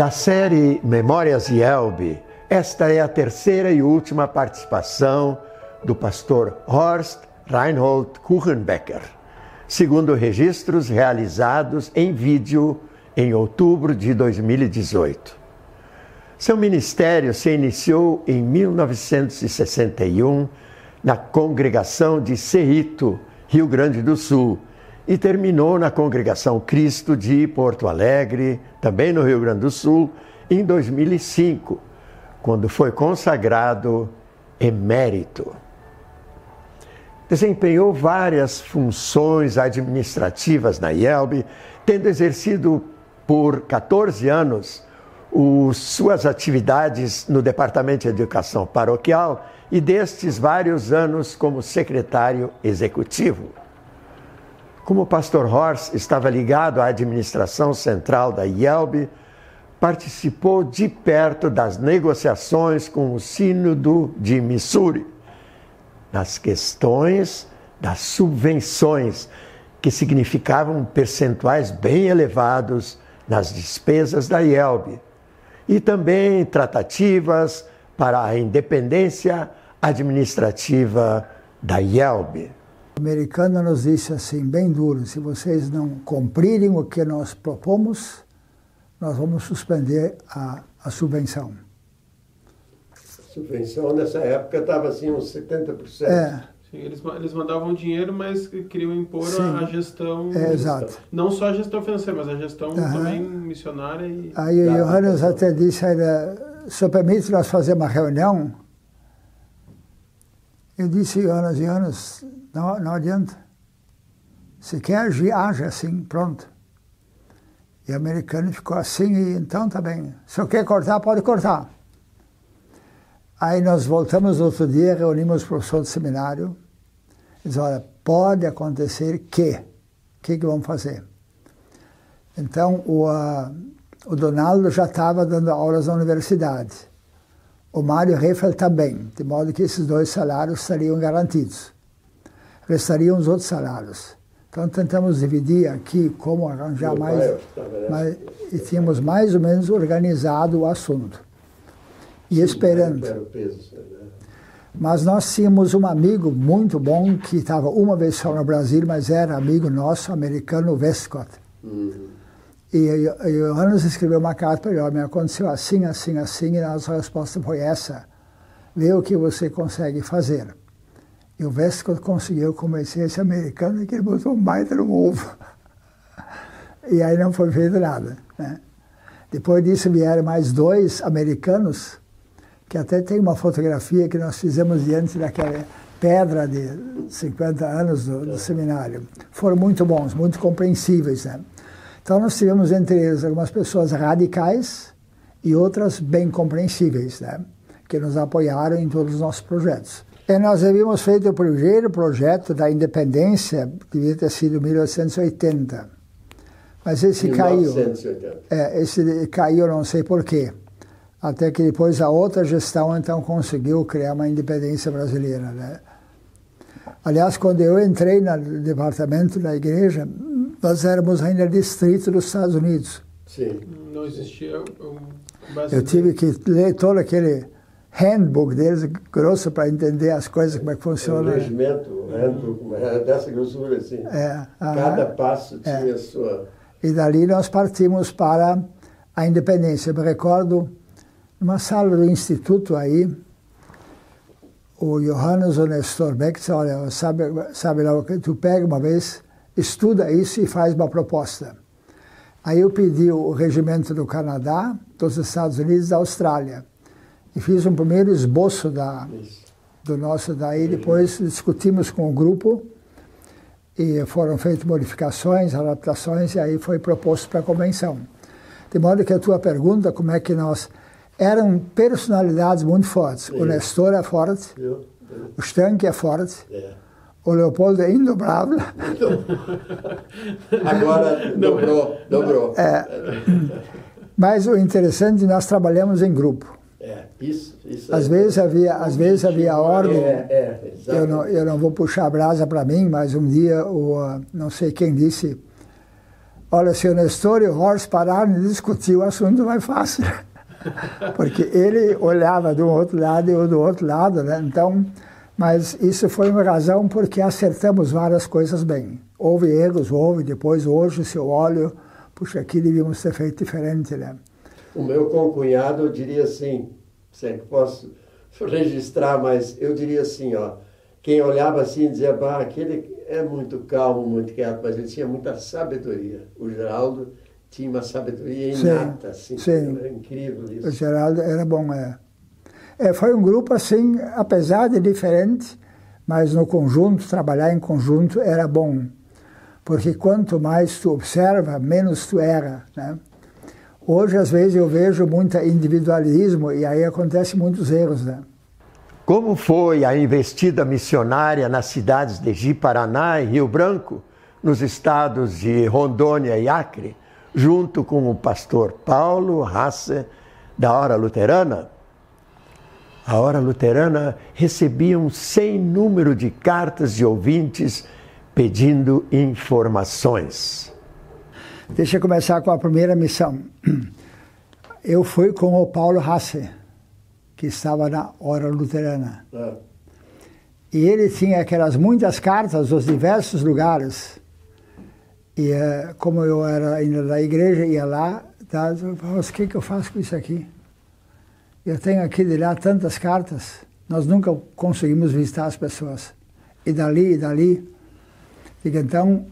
Da série Memórias de Elbe, esta é a terceira e última participação do pastor Horst Reinhold Kuchenbecker, segundo registros realizados em vídeo em outubro de 2018. Seu ministério se iniciou em 1961 na congregação de Cerrito, Rio Grande do Sul, e terminou na congregação Cristo de Porto Alegre, também no Rio Grande do Sul, em 2005, quando foi consagrado emérito. Desempenhou várias funções administrativas na IELB, tendo exercido por 14 anos os, suas atividades no Departamento de Educação Paroquial e destes vários anos como secretário executivo. Como o pastor Horst estava ligado à administração central da IELB, participou de perto das negociações com o Sínodo de Missouri, nas questões das subvenções, que significavam percentuais bem elevados nas despesas da IELB, e também tratativas para a independência administrativa da IELB. O americano nos disse assim, bem duro: se vocês não cumprirem o que nós propomos, nós vamos suspender a, a subvenção. A subvenção nessa época estava assim uns 70%. É. Sim, eles, eles mandavam dinheiro, mas queriam impor a, a, gestão. É, exato. Não só a gestão financeira, mas a gestão uhum. também missionária. E... Aí o Johannes até disse: se permite nós fazer uma reunião? Eu disse, Johannes, Johannes, não, não adianta. Se quer agir, age assim, pronto. E o americano ficou assim, e então tá bem. Se quer cortar, pode cortar. Aí nós voltamos outro dia, reunimos o professor do seminário. Diz, olha, pode acontecer que. O que, que vamos fazer? Então, o, uh, o Donaldo já estava dando aulas na universidade. O Mário Reffel também, de modo que esses dois salários estariam garantidos restariam os outros salários. Então tentamos dividir aqui como arranjar mais, mais e tínhamos mais ou menos organizado o assunto. E Sim, esperando. Mas nós tínhamos um amigo muito bom que estava uma vez só no Brasil, mas era amigo nosso, americano, Westcott. Uhum. E o Johannes escreveu uma carta para ele, me aconteceu assim, assim, assim, e a nossa resposta foi essa. Vê o que você consegue fazer. E o Westcott conseguiu convencer esse americano que ele botou baita no ovo. E aí não foi feito nada. Né? Depois disso vieram mais dois americanos, que até tem uma fotografia que nós fizemos diante daquela pedra de 50 anos do, do seminário. Foram muito bons, muito compreensíveis. Né? Então nós tivemos entre eles algumas pessoas radicais e outras bem compreensíveis, né? que nos apoiaram em todos os nossos projetos. E nós havíamos feito o primeiro projeto da independência, que devia ter sido em 1880. Mas esse 1980. caiu. É, esse caiu, não sei porquê. Até que depois a outra gestão então conseguiu criar uma independência brasileira. Né? Aliás, quando eu entrei no departamento da igreja, nós éramos ainda distrito dos Estados Unidos. Sim. Não existia. Um, eu tive que ler todo aquele handbook deles, grosso para entender as coisas, como é que funciona. É um regimento, um handbook, era dessa grossura, assim. É, Cada passo tinha é. sua... E dali nós partimos para a independência. Eu me recordo, numa sala do instituto aí, o Johannes o Nestor Beck disse, olha, sabe, sabe lá, tu pega uma vez, estuda isso e faz uma proposta. Aí eu pedi o regimento do Canadá, dos Estados Unidos e da Austrália e fiz um primeiro esboço da, do nosso daí. Depois discutimos com o grupo e foram feitas modificações, adaptações, e aí foi proposto para a convenção. De modo que a tua pergunta, como é que nós... Eram personalidades muito fortes. O Nestor é forte, o Stank é forte, é. o Leopoldo é indobrável. Agora dobrou, dobrou. É. Mas o interessante, nós trabalhamos em grupo. É, isso, isso. Às é, vezes havia, às vezes havia ordem. É, é, eu não, eu não vou puxar a brasa para mim, mas um dia o não sei quem disse Olha, se o Nestor e o Horst pararam de discutir o assunto, vai fácil. Porque ele olhava de um outro lado e eu do outro lado, né? Então, mas isso foi uma razão porque acertamos várias coisas bem. Houve erros, houve, depois hoje se eu olho, puxa, aqui devíamos ter feito diferente, né? O meu concunhado, eu diria assim, sei que posso registrar, mas eu diria assim, ó, quem olhava assim dizia, bah, aquele é muito calmo, muito quieto, mas ele tinha muita sabedoria. O Geraldo tinha uma sabedoria inata, assim, sim. era incrível isso. O Geraldo era bom, é. é. Foi um grupo assim, apesar de diferente, mas no conjunto, trabalhar em conjunto era bom. Porque quanto mais tu observa, menos tu erra, né? Hoje, às vezes, eu vejo muito individualismo e aí acontecem muitos erros, né? Como foi a investida missionária nas cidades de Ji-Paraná e Rio Branco, nos estados de Rondônia e Acre, junto com o pastor Paulo Hasse, da Hora Luterana? A Hora Luterana recebia um sem número de cartas de ouvintes pedindo informações. Deixa eu começar com a primeira missão. Eu fui com o Paulo Hasse que estava na hora luterana. É. E ele tinha aquelas muitas cartas dos diversos lugares. E uh, como eu era ainda da igreja, ia lá, tá, o que, que eu faço com isso aqui? Eu tenho aqui de lá tantas cartas, nós nunca conseguimos visitar as pessoas. E dali, e dali. E então,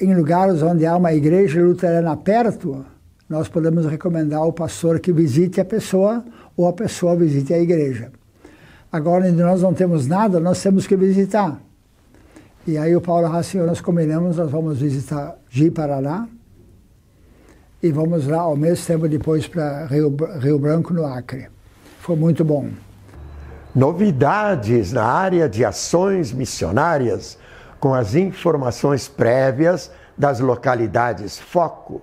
em lugares onde há uma igreja luterana perto, nós podemos recomendar ao pastor que visite a pessoa ou a pessoa visite a igreja. Agora, onde nós não temos nada, nós temos que visitar. E aí o Paulo Rassi nós combinamos, nós vamos visitar Ji Paraná e vamos lá ao mesmo tempo depois para Rio, Rio Branco, no Acre. Foi muito bom. Novidades na área de ações missionárias com as informações prévias das localidades foco,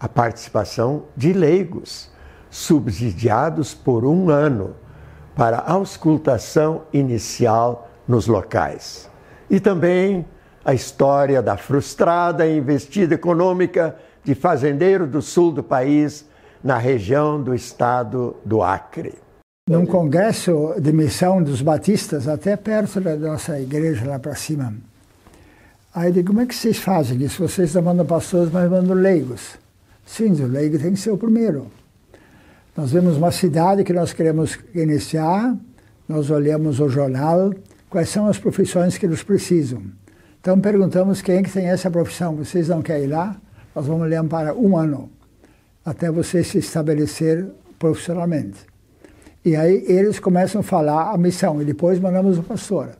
a participação de leigos subsidiados por um ano para auscultação inicial nos locais. E também a história da frustrada investida econômica de fazendeiro do sul do país, na região do estado do Acre. Num congresso de missão dos batistas, até perto da nossa igreja lá para cima. Aí eu digo, como é que vocês fazem isso? Vocês não mandam pastores, mas mandam leigos. Sim, o leigo tem que ser o primeiro. Nós vemos uma cidade que nós queremos iniciar, nós olhamos o jornal, quais são as profissões que eles precisam. Então perguntamos quem é que tem essa profissão, vocês não querem ir lá? Nós vamos olhar para um ano, até você se estabelecer profissionalmente. E aí eles começam a falar a missão, e depois mandamos o pastor.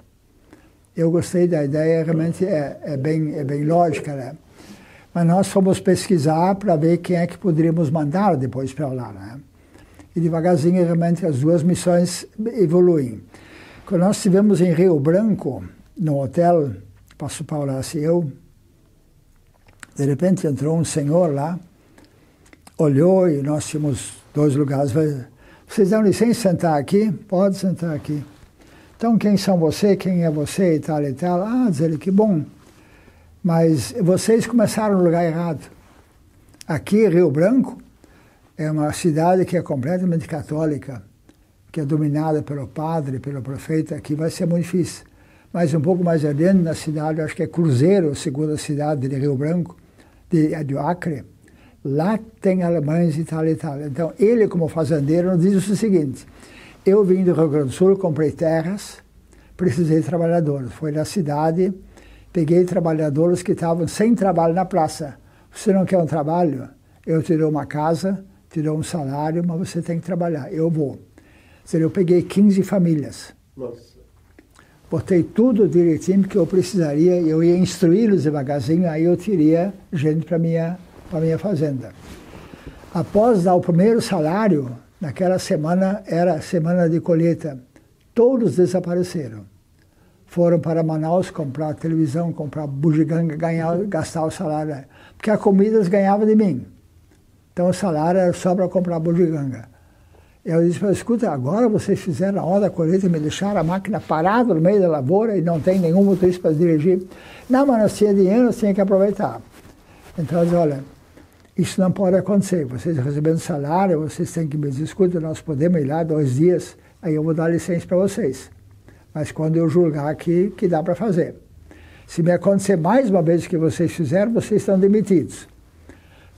Eu gostei da ideia, realmente é, é, bem, é bem lógica, né? Mas nós fomos pesquisar para ver quem é que poderíamos mandar depois para lá, né? e devagarzinho realmente as duas missões evoluem. Quando nós estivemos em Rio Branco, no hotel, Passo Paulas e eu, de repente entrou um senhor lá, olhou e nós tínhamos dois lugares. Vocês dão licença sentar aqui? Pode sentar aqui. Então, quem são você? Quem é você? E tal e tal. Ah, diz ele, que bom. Mas vocês começaram no lugar errado. Aqui, Rio Branco, é uma cidade que é completamente católica, que é dominada pelo padre, pelo prefeito, aqui vai ser muito difícil. Mas um pouco mais adiante na cidade, acho que é Cruzeiro, segunda cidade de Rio Branco, de, de Acre, lá tem alemães e tal e tal. Então, ele como fazendeiro diz o seguinte, eu vim do Rio Grande do Sul, comprei terras, precisei de trabalhadores. Foi na cidade, peguei trabalhadores que estavam sem trabalho na praça. Você não quer um trabalho? Eu te dou uma casa, tirou um salário, mas você tem que trabalhar. Eu vou. Eu peguei 15 famílias. Nossa. Botei tudo direitinho que eu precisaria, eu ia instruí-los devagarzinho, aí eu teria gente para minha para minha fazenda. Após dar o primeiro salário, naquela semana era semana de colheita, todos desapareceram. Foram para Manaus comprar televisão, comprar bugiganga, ganhar, gastar o salário. Porque a comida eles ganhavam de mim. Então o salário era só para comprar bugiganga. Eu disse, escuta, agora vocês fizeram a hora da colheita e me deixaram a máquina parada no meio da lavoura e não tem nenhum motorista para dirigir. Não, mas nós tínhamos dinheiro, tínhamos que aproveitar. Então eu disse, olha, Isso não pode acontecer. Vocês recebendo salário, vocês têm que me dizer, escuta, nós podemos ir lá dois dias, aí eu vou dar licença para vocês. Mas quando eu julgar que, que dá para fazer. Se me acontecer mais uma vez que vocês fizeram, vocês estão demitidos.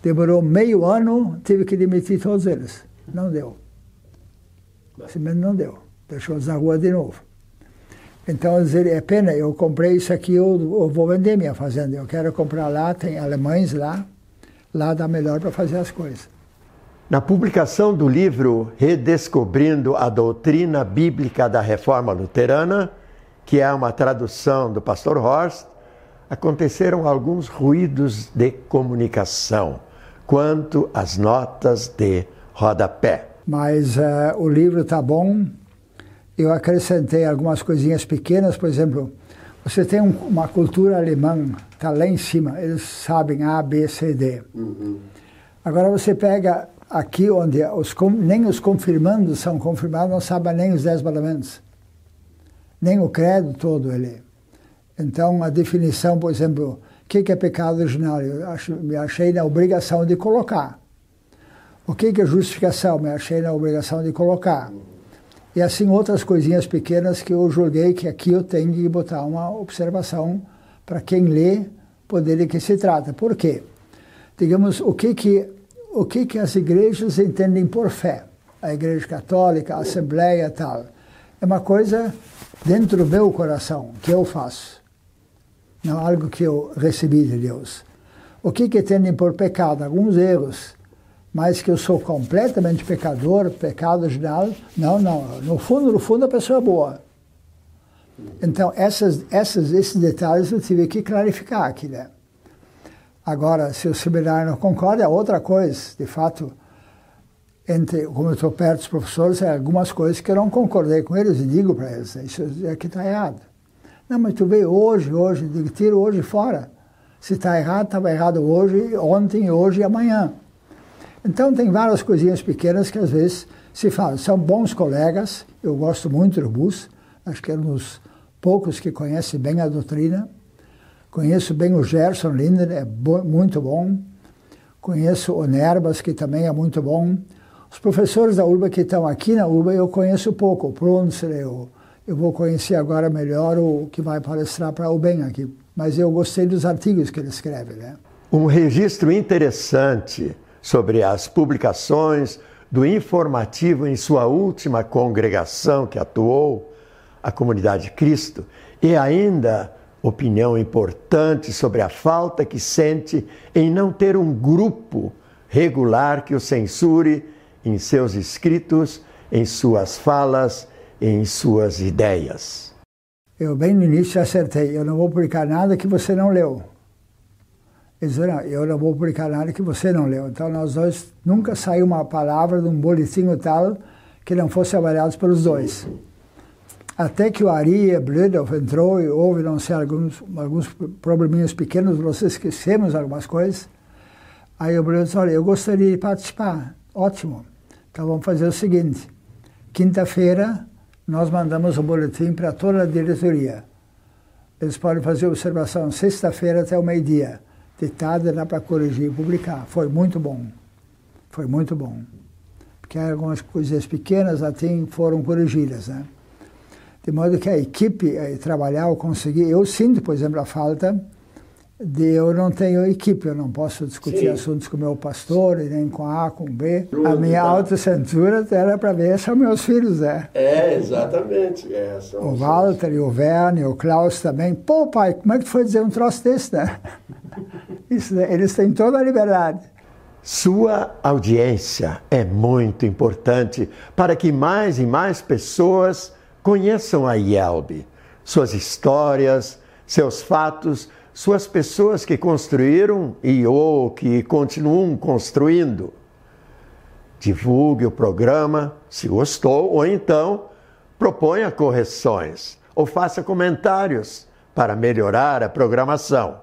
Demorou meio ano, tive que demitir todos eles. Não deu. Simplesmente não deu. Deixou-os na rua de novo. Então, dizer, é pena, eu comprei isso aqui, eu, eu, vou vender minha fazenda. Eu quero comprar lá, tem alemães lá, lá dá melhor para fazer as coisas. Na publicação do livro Redescobrindo a Doutrina Bíblica da Reforma Luterana, que é uma tradução do pastor Horst, aconteceram alguns ruídos de comunicação quanto às notas de rodapé. Mas uh, o livro está bom. Eu acrescentei algumas coisinhas pequenas, por exemplo, você tem um, uma cultura alemã, está lá em cima, eles sabem A, B, C, D. Uhum. Agora você pega aqui onde os, nem os confirmandos são confirmados, não sabem nem os dez mandamentos, nem o credo todo ele. Então a definição, por exemplo, que, que é pecado original? Eu acho, me achei na obrigação de colocar. O que, que é justificação? Me achei na obrigação de colocar. E assim outras coisinhas pequenas que eu julguei que aqui eu tenho que botar uma observação para quem lê poder de que se trata. Por quê? Digamos, o que que, o que que as igrejas entendem por fé? A igreja católica, a assembleia tal. É uma coisa dentro do meu coração que eu faço não algo que eu recebi de Deus. O que que tem por pecado? Alguns erros, mas que eu sou completamente pecador, pecado original, não, não. No fundo, no fundo, a pessoa é boa. Então, essas, essas, esses detalhes eu tive que clarificar aqui, né? Agora, se o seminário não concorda, é outra coisa. De fato, entre, como eu estou perto dos professores, há algumas coisas que eu não concordei com eles e digo para eles, isso aqui está errado. Não, mas tu veio hoje, hoje, tira hoje fora. Se está errado, estava errado hoje, ontem, hoje e amanhã. Então tem várias coisinhas pequenas que às vezes se falam. São bons colegas, eu gosto muito do Bus, acho que é um dos poucos que conhece bem a doutrina. Conheço bem o Gerson Linder, é bo muito bom. Conheço o Nerbas, que também é muito bom. Os professores da URBA que estão aqui na URBA eu conheço pouco, o Prunzer, o eu vou conhecer agora melhor o que vai palestrar para o bem aqui. Mas eu gostei dos artigos que ele escreve. Né? Um registro interessante sobre as publicações do informativo em sua última congregação que atuou, a Comunidade Cristo, e ainda opinião importante sobre a falta que sente em não ter um grupo regular que o censure em seus escritos, em suas falas em suas ideias. Eu bem no início acertei, eu não vou publicar nada que você não leu. Ele disse, não, eu não vou publicar nada que você não leu. Então nós dois, nunca saiu uma palavra de um boletim tal que não fosse avaliado pelos dois. Até que o Ari Blödorf entrou e houve, não sei, alguns, alguns probleminhas pequenos, nós esquecemos algumas coisas. Aí o Blödorf disse, olha, eu gostaria de participar. Ótimo. Então vamos fazer o seguinte, quinta-feira nós mandamos o boletim para toda a diretoria. Eles podem fazer observação sexta-feira até o meio-dia. De tarde dá para corrigir e publicar. Foi muito bom. Foi muito bom. Porque algumas coisas pequenas assim foram corrigidas. Né? De modo que a equipe eh, trabalhar, eu consegui. Eu sinto, por exemplo, a falta de eu não tenho equipe, eu não posso discutir Sim. assuntos com o meu pastor, nem com A, com B. a minha alta cintura era para ver são meus filhos, né? É, exatamente. É, o Walter, e o Verne, o Klaus também. Pô, pai, como é que tu foi dizer um troço desse, né? Isso, né? eles têm toda a liberdade. Sua audiência é muito importante para que mais e mais pessoas conheçam a IELB, suas histórias, seus fatos, suas pessoas que construíram e ou que continuam construindo. Divulgue o programa se gostou, ou então proponha correções ou faça comentários para melhorar a programação.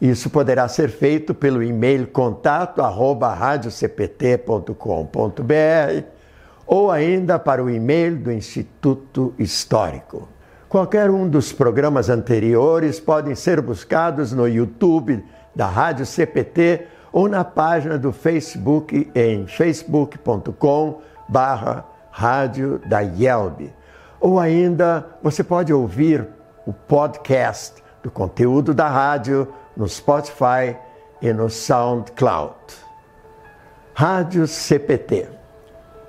Isso poderá ser feito pelo e-mail contato arroba ou ainda para o e-mail do Instituto Histórico. Qualquer um dos programas anteriores podem ser buscados no YouTube da Rádio CPT ou na página do Facebook em facebook.com barra Rádio da Yelb. Ou ainda você pode ouvir o podcast do conteúdo da rádio no Spotify e no SoundCloud. Rádio CPT.